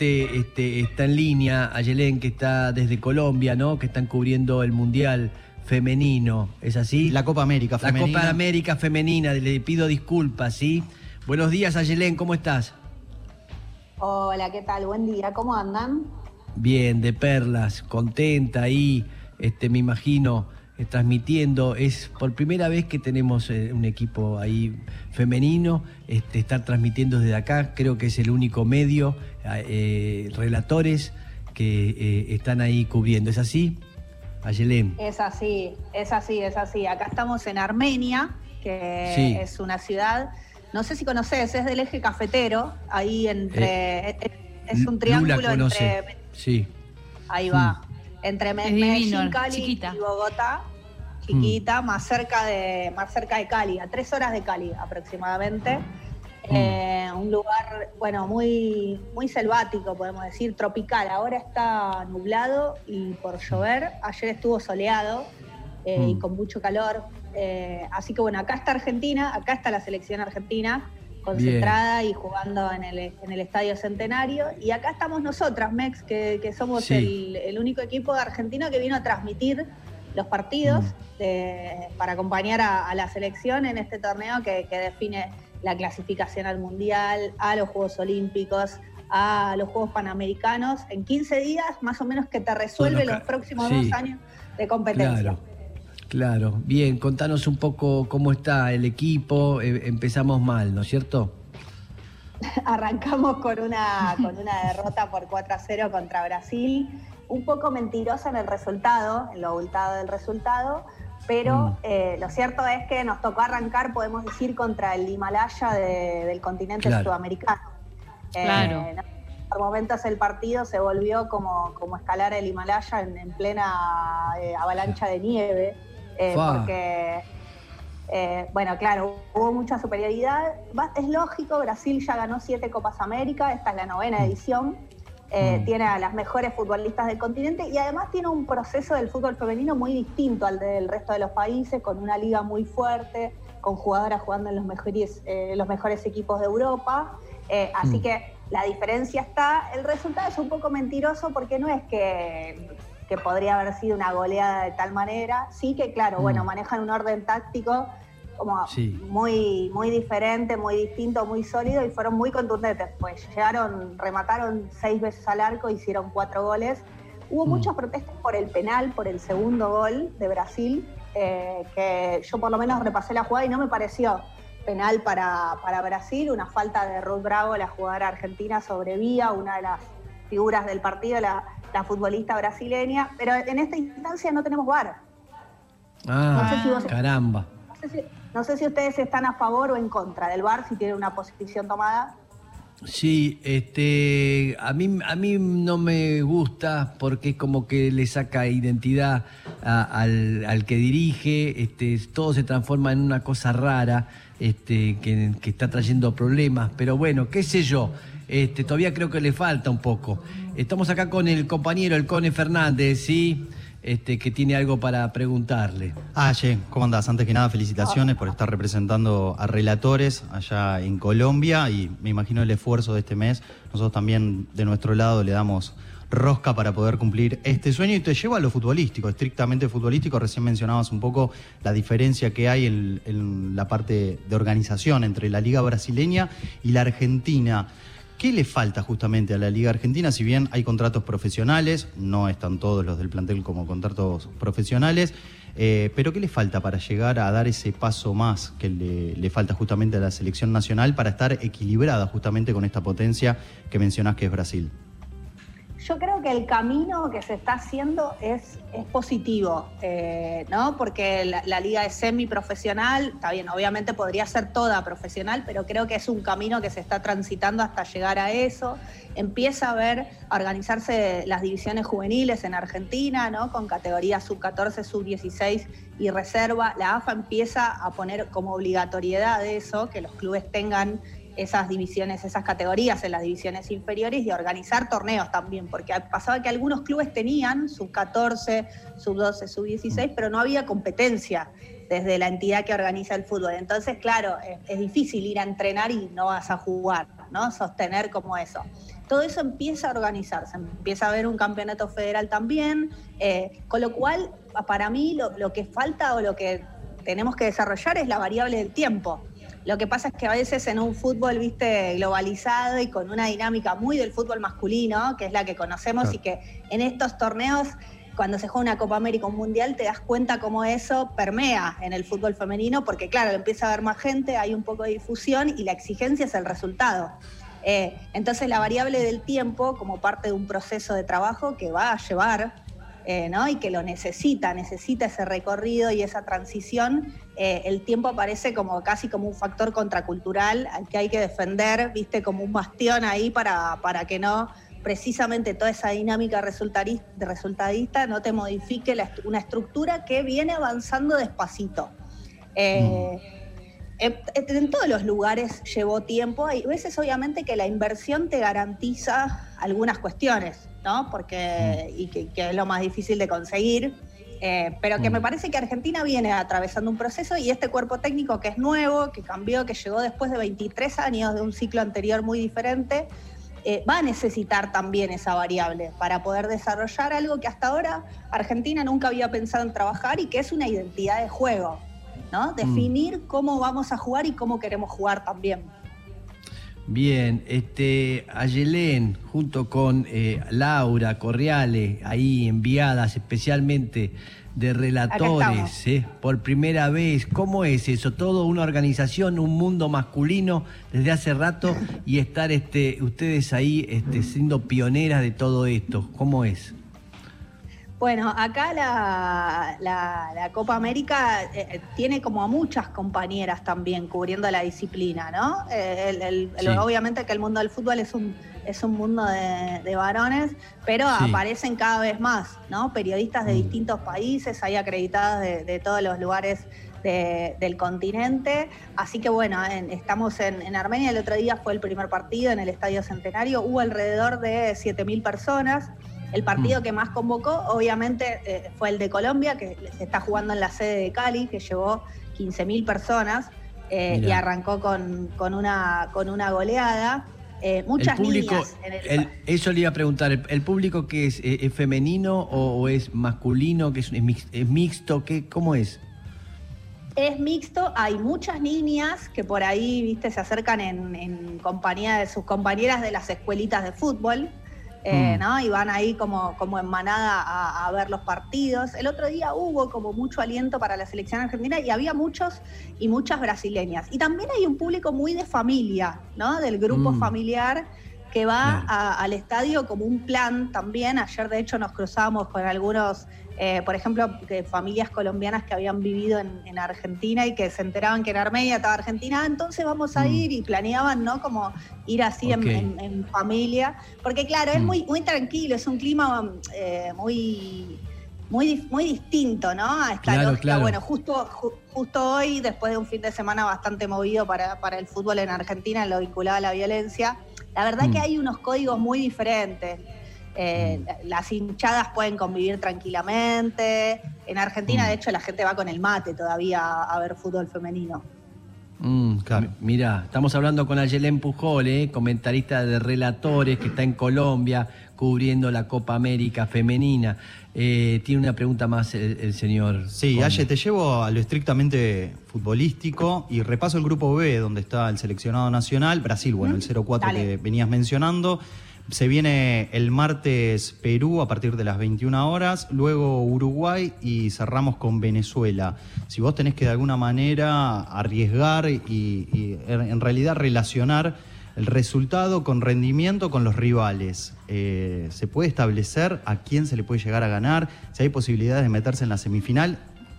Este, está en línea, Ayelén, que está desde Colombia, ¿no? Que están cubriendo el Mundial femenino, ¿es así? La Copa América femenina. La Copa América femenina, le pido disculpas, ¿sí? Buenos días, Ayelén, ¿cómo estás? Hola, ¿qué tal? Buen día, ¿cómo andan? Bien, de perlas, contenta ahí, este, me imagino, transmitiendo. Es por primera vez que tenemos eh, un equipo ahí femenino, este, estar transmitiendo desde acá, creo que es el único medio, eh, relatores que están ahí cubriendo. ¿Es así? Ayelén. Es así, es así, es así. Acá estamos en Armenia, que es una ciudad, no sé si conoces, es del eje cafetero, ahí entre... es un triángulo entre... Sí. Ahí va. Mm entre Medellín, Cali y Bogotá, chiquita, mm. más cerca de más cerca de Cali, a tres horas de Cali aproximadamente. Mm. Eh, un lugar, bueno, muy, muy selvático, podemos decir, tropical. Ahora está nublado y por llover. Ayer estuvo soleado eh, y mm. con mucho calor. Eh, así que bueno, acá está Argentina, acá está la selección argentina concentrada y jugando en el, en el, Estadio Centenario. Y acá estamos nosotras, Mex, que, somos el, único equipo de Argentina que vino a transmitir los partidos mm. para acompañar a, la selección en este torneo que, define la clasificación al Mundial, a los Juegos Olímpicos, a los Juegos Panamericanos, en 15 días más o menos que te resuelve los próximos dos años de competencia. Claro, bien, contanos un poco cómo está el equipo. Eh, empezamos mal, ¿no es cierto? Arrancamos con una, con una derrota por 4 a 0 contra Brasil, un poco mentirosa en el resultado, en lo abultado del resultado, pero mm. eh, lo cierto es que nos tocó arrancar, podemos decir, contra el Himalaya del continente sudamericano. Claro. Eh, por momentos el partido se volvió como, como escalar el Himalaya en, plena avalancha de nieve. Eh, porque, eh, bueno, claro, hubo mucha superioridad. Es lógico, Brasil ya ganó siete Copas América, esta es la novena mm. edición. Eh, mm. Tiene a las mejores futbolistas del continente y además tiene un proceso del fútbol femenino muy distinto al del resto de los países, con una liga muy fuerte, con jugadoras jugando en los mejores, los mejores equipos de Europa. así mm. que la diferencia está. El resultado es un poco mentiroso porque no es que que podría haber sido una goleada de tal manera. Sí que, claro, bueno, mm. manejan un orden táctico como muy, muy diferente, muy distinto, muy sólido y fueron muy contundentes. Pues llegaron, remataron seis veces al arco, hicieron cuatro goles. Hubo mm. muchas protestas por el penal, por el segundo gol de Brasil, eh, que yo por lo menos repasé la jugada y no me pareció penal para, para Brasil, una falta de Ruth Bravo, la jugadora argentina sobre Vía, una de las figuras del partido, la, la futbolista brasileña, pero en esta instancia no tenemos VAR. Ah, caramba. No sé, si, ustedes están a favor o en contra del VAR, si tienen una posición tomada. Sí, este, a mí, a mí no me gusta porque es como que le saca identidad al, que dirige, este, todo se transforma en una cosa rara, este, que, que está trayendo problemas, pero bueno, qué sé yo, este, todavía creo que le falta un poco. Estamos acá con el compañero, el Cone Fernández, ¿sí? Este, que tiene algo para preguntarle. Ah, che, ¿cómo andás? Antes que nada, felicitaciones por estar representando a relatores allá en Colombia y me imagino el esfuerzo de este mes. Nosotros también de nuestro lado le damos rosca para poder cumplir este sueño y te lleva a lo futbolístico, estrictamente futbolístico. Recién mencionabas un poco la diferencia que hay en la parte de organización entre la Liga Brasileña y la Argentina. ¿Qué le falta justamente a la Liga Argentina? Si bien hay contratos profesionales, no están todos los del plantel como contratos profesionales, eh, pero ¿qué le falta para llegar a dar ese paso más que le, falta justamente a la selección nacional para estar equilibrada justamente con esta potencia que mencionás que es Brasil? Yo creo que el camino que se está haciendo es, es positivo, eh, ¿no? Porque la, liga es semiprofesional, está bien, obviamente podría ser toda profesional, pero creo que es un camino que se está transitando hasta llegar a eso. Empieza a ver, a organizarse las divisiones juveniles en Argentina, ¿no? Con categorías sub-14, sub-16 y reserva. La AFA empieza a poner como obligatoriedad eso, que los clubes tengan esas divisiones, esas categorías en las divisiones inferiores y organizar torneos también, porque pasaba que algunos clubes tenían sub 14, sub 12, sub 16, pero no había competencia desde la entidad que organiza el fútbol. Entonces, claro, es, difícil ir a entrenar y no vas a jugar. ¿no? Sostener como eso. Todo eso empieza a organizarse, empieza a haber un campeonato federal también, eh, con lo cual, para mí, lo, lo que falta o lo que tenemos que desarrollar es la variable del tiempo. Lo que pasa es que a veces en un fútbol, viste, globalizado y con una dinámica muy del fútbol masculino, que es la que conocemos y que en estos torneos, cuando se juega una Copa América o un Mundial, te das cuenta cómo eso permea en el fútbol femenino, porque claro, empieza a haber más gente, hay un poco de difusión y la exigencia es el resultado. Eh, entonces la variable del tiempo, como parte de un proceso de trabajo que va a llevar eh, ¿no? y que lo necesita, necesita ese recorrido y esa transición, eh, el tiempo aparece como casi como un factor contracultural al que hay que defender, viste, como un bastión ahí para, para que no precisamente toda esa dinámica resultadista no te modifique una estructura que viene avanzando despacito. Eh, mm. en todos los lugares llevó tiempo. Hay veces, obviamente, que la inversión te garantiza algunas cuestiones. ¿no? Porque, mm. y que, es lo más difícil de conseguir. Eh, pero que me mm. parece que Argentina viene atravesando un proceso y este cuerpo técnico que es nuevo, que cambió, que llegó después de 23 años de un ciclo anterior muy diferente, eh, va a necesitar también esa variable para poder desarrollar algo que hasta ahora Argentina nunca había pensado en trabajar y que es una identidad de juego, ¿no? Mm. Definir cómo vamos a jugar y cómo queremos jugar también. Bien, este, Ayelén, junto con eh, Laura Corriales, ahí enviadas especialmente de relatores, eh, por primera vez. ¿Cómo es eso? Todo una organización, un mundo masculino desde hace rato y estar este, ustedes ahí este, siendo pioneras de todo esto. ¿Cómo es? Bueno, acá la, Copa América eh, eh, tiene como a muchas compañeras también cubriendo la disciplina, ¿no? Eh, obviamente que el mundo del fútbol es un, es un mundo de, varones, pero aparecen cada vez más, ¿no? Periodistas de mm. distintos países, hay acreditadas de, todos los lugares del continente. Así que bueno, estamos en, en, Armenia, el otro día fue el primer partido en el Estadio Centenario, hubo alrededor de 7.000 personas. El partido mm. que más convocó, obviamente, eh, fue el de Colombia, que se está jugando en la sede de Cali, que llevó 15.000 personas eh, y arrancó con, una, con una goleada. Eh, muchas niñas Eso le iba a preguntar, ¿el, público que es, es femenino o, es masculino, que es, es, mixto? ¿qué, ¿Cómo es? Es mixto, hay muchas niñas que por ahí, viste, se acercan en, en compañía de sus compañeras de las escuelitas de fútbol. Eh, mm. ¿no? Y van ahí como, como en manada a, ver los partidos. El otro día hubo como mucho aliento para la selección argentina y había muchos y muchas brasileñas. Y también hay un público muy de familia, ¿no? Del grupo mm. familiar que va al estadio como un plan también. Ayer de hecho nos cruzamos con algunos eh, por ejemplo, de familias colombianas que habían vivido en, Argentina y que se enteraban que en Armenia estaba Argentina, ah, entonces vamos a mm. ir y planeaban, ¿no? Como ir así en, familia, porque claro, es mm. muy, muy tranquilo, es un clima eh, muy... Muy, muy distinto, ¿no? A esta lógica. Bueno, justo, justo hoy, después de un fin de semana bastante movido para, para el fútbol en Argentina, en lo vinculado a la violencia, la verdad que mm. hay unos códigos muy diferentes. Eh, mm. las hinchadas pueden convivir tranquilamente. En Argentina, mm. de hecho, la gente va con el mate todavía a, ver fútbol femenino. Mm, mira, estamos hablando con Ayelén Pujol, eh, comentarista de Relatores, que está en Colombia cubriendo la Copa América femenina. Eh, tiene una pregunta más el, señor. Sí, Aye, te llevo a lo estrictamente futbolístico y repaso el grupo B, donde está el seleccionado nacional, Brasil, bueno, el 0-4 que venías mencionando. Se viene el martes Perú a partir de las 21 horas, luego Uruguay y cerramos con Venezuela. Si vos tenés que de alguna manera arriesgar y, en realidad relacionar el resultado con rendimiento con los rivales, eh, ¿se puede establecer a quién se le puede llegar a ganar? Si hay posibilidades de meterse en la semifinal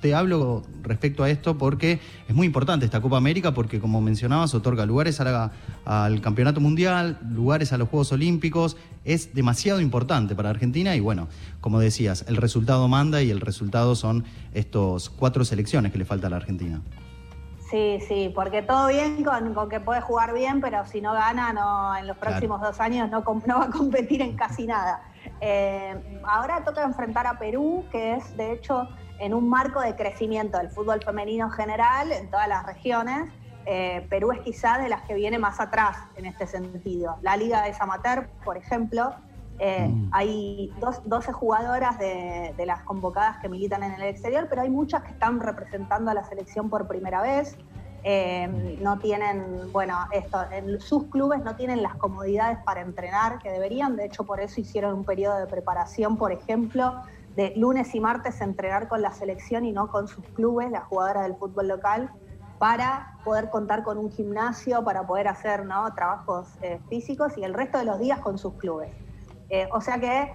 te hablo respecto a esto porque es muy importante esta Copa América porque, como mencionabas, otorga lugares al Campeonato Mundial, lugares a los Juegos Olímpicos. Es demasiado importante para Argentina y, bueno, como decías, el resultado manda y el resultado son estos cuatro selecciones que le falta a la Argentina. Sí, sí, porque todo bien con, que puede jugar bien, pero si no gana, no en los próximos dos años no, va a competir en casi nada. Eh, ahora toca enfrentar a Perú, que es de hecho en un marco de crecimiento del fútbol femenino general en todas las regiones. eh, Perú es quizá de las que viene más atrás en este sentido. La liga es amateur, por ejemplo, eh, mm. Hay 12 jugadoras de, las convocadas que militan en el exterior, pero hay muchas que están representando a la selección por primera vez. Eh, no tienen, bueno, esto, en sus clubes no tienen las comodidades para entrenar que deberían. De hecho, por eso hicieron un periodo de preparación, por ejemplo, de lunes y martes entrenar con la selección y no con sus clubes, las jugadoras del fútbol local, para poder contar con un gimnasio, para poder hacer ¿no? trabajos eh, físicos y el resto de los días con sus clubes. Eh, o sea que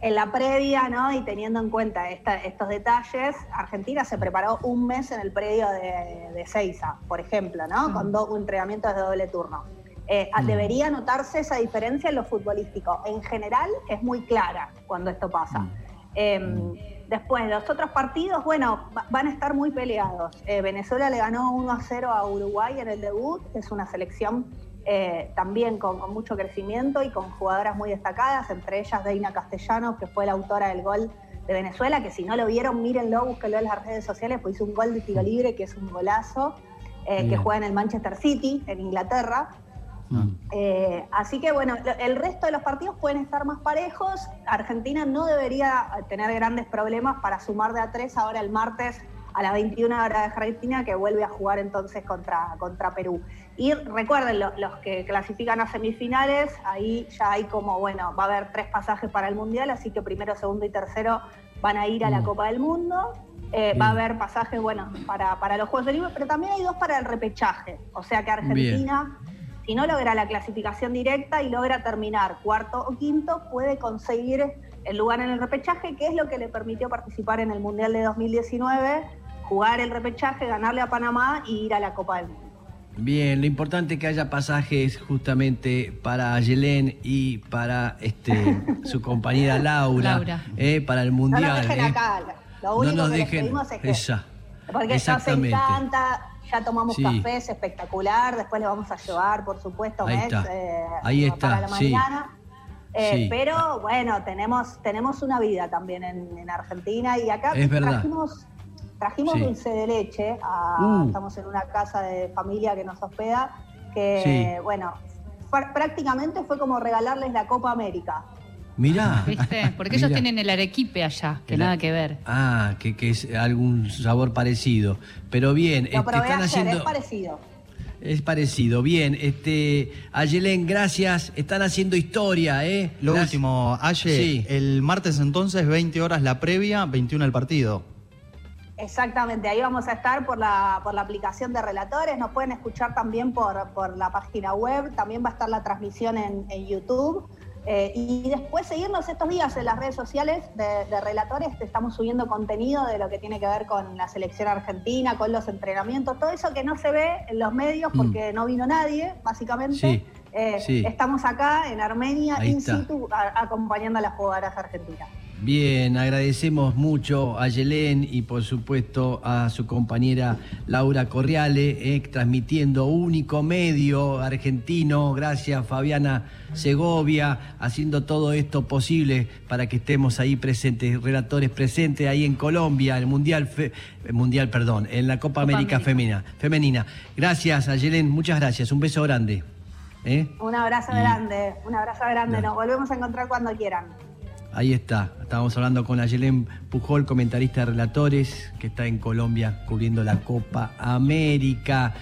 en la previa, ¿no? Y teniendo en cuenta estos detalles, Argentina se preparó un mes en el predio de, de Seiza, por ejemplo, ¿no? Con dos entrenamientos de doble turno. Eh, debería notarse esa diferencia en lo futbolístico. En general es muy clara cuando esto pasa. Em, después, los otros partidos, bueno, van a estar muy peleados. Eh, Venezuela le ganó 1 a 0 a Uruguay en el debut, es una selección eh, también con, mucho crecimiento y con jugadoras muy destacadas, entre ellas Deina Castellanos, que fue la autora del gol de Venezuela, que si no lo vieron, mírenlo, búsquenlo en las redes sociales, pues hizo un gol de tiro libre, que es un golazo, eh, que juega en el Manchester City, en Inglaterra. Mm. Eh, así que bueno, el resto de los partidos pueden estar más parejos. Argentina no debería tener grandes problemas para sumar de a tres ahora el martes a las 21 horas de Argentina, que vuelve a jugar entonces contra, contra Perú. Y recuerden, los que clasifican a semifinales, ahí ya hay como, bueno, va a haber tres pasajes para el Mundial, así que primero, segundo y tercero van a ir a la mm. Copa del Mundo. Eh, va a haber pasajes, bueno, para, para los Juegos Olímpicos, pero también hay dos para el repechaje. O sea que Argentina, si no logra la clasificación directa y logra terminar cuarto o quinto, puede conseguir el lugar en el repechaje, que es lo que le permitió participar en el Mundial de 2019 jugar el repechaje, ganarle a Panamá y ir a la Copa del Mundo. Bien, lo importante es que haya pasajes justamente para Yelén y para este su compañera Laura, Eh, para el Mundial. No nos dejen eh. acá, lo único no nos que dejen, es que... Esa, porque nos encanta, ya tomamos café, es espectacular, después le vamos a llevar, por supuesto, Ahí está, eh, Ahí está. para la mañana. Eh, pero bueno, tenemos, tenemos una vida también en, Argentina y acá es trajimos Trajimos dulce de leche, uh. estamos en una casa de familia que nos hospeda, que bueno, prácticamente fue como regalarles la Copa América. Mirá. ¿Viste? Porque ellos tienen el arequipe allá, que nada que ver. Ah, que, es algún sabor parecido. Pero bien, Lo este, están haciendo. Es parecido. Es parecido. Bien, este, Ayelén, gracias. Están haciendo historia, ¿eh? Lo último, Aye, el martes entonces, 20 horas la previa, 21 el partido. Exactamente, ahí vamos a estar por la, por la aplicación de relatores, nos pueden escuchar también por, por la página web, también va a estar la transmisión en, YouTube. Eh, y después seguirnos estos días en las redes sociales de, relatores, estamos subiendo contenido de lo que tiene que ver con la selección argentina, con los entrenamientos, todo eso que no se ve en los medios mm. porque no vino nadie, básicamente. Eh, estamos acá en Armenia, in situ, acompañando a las jugadoras argentinas. Bien, agradecemos mucho a Yelén y por supuesto a su compañera Laura Corriale, eh, transmitiendo único medio argentino, gracias Fabiana Segovia, haciendo todo esto posible para que estemos ahí presentes, relatores presentes ahí en Colombia, el Mundial, Mundial perdón, en la Copa, América, Femenina, femenina. Gracias a Yelén, muchas gracias, un beso grande. ¿eh? Un abrazo grande, un abrazo grande, nos volvemos a encontrar cuando quieran. Ahí está, estábamos hablando con Ayelén Pujol, comentarista de relatores, que está en Colombia cubriendo la Copa América.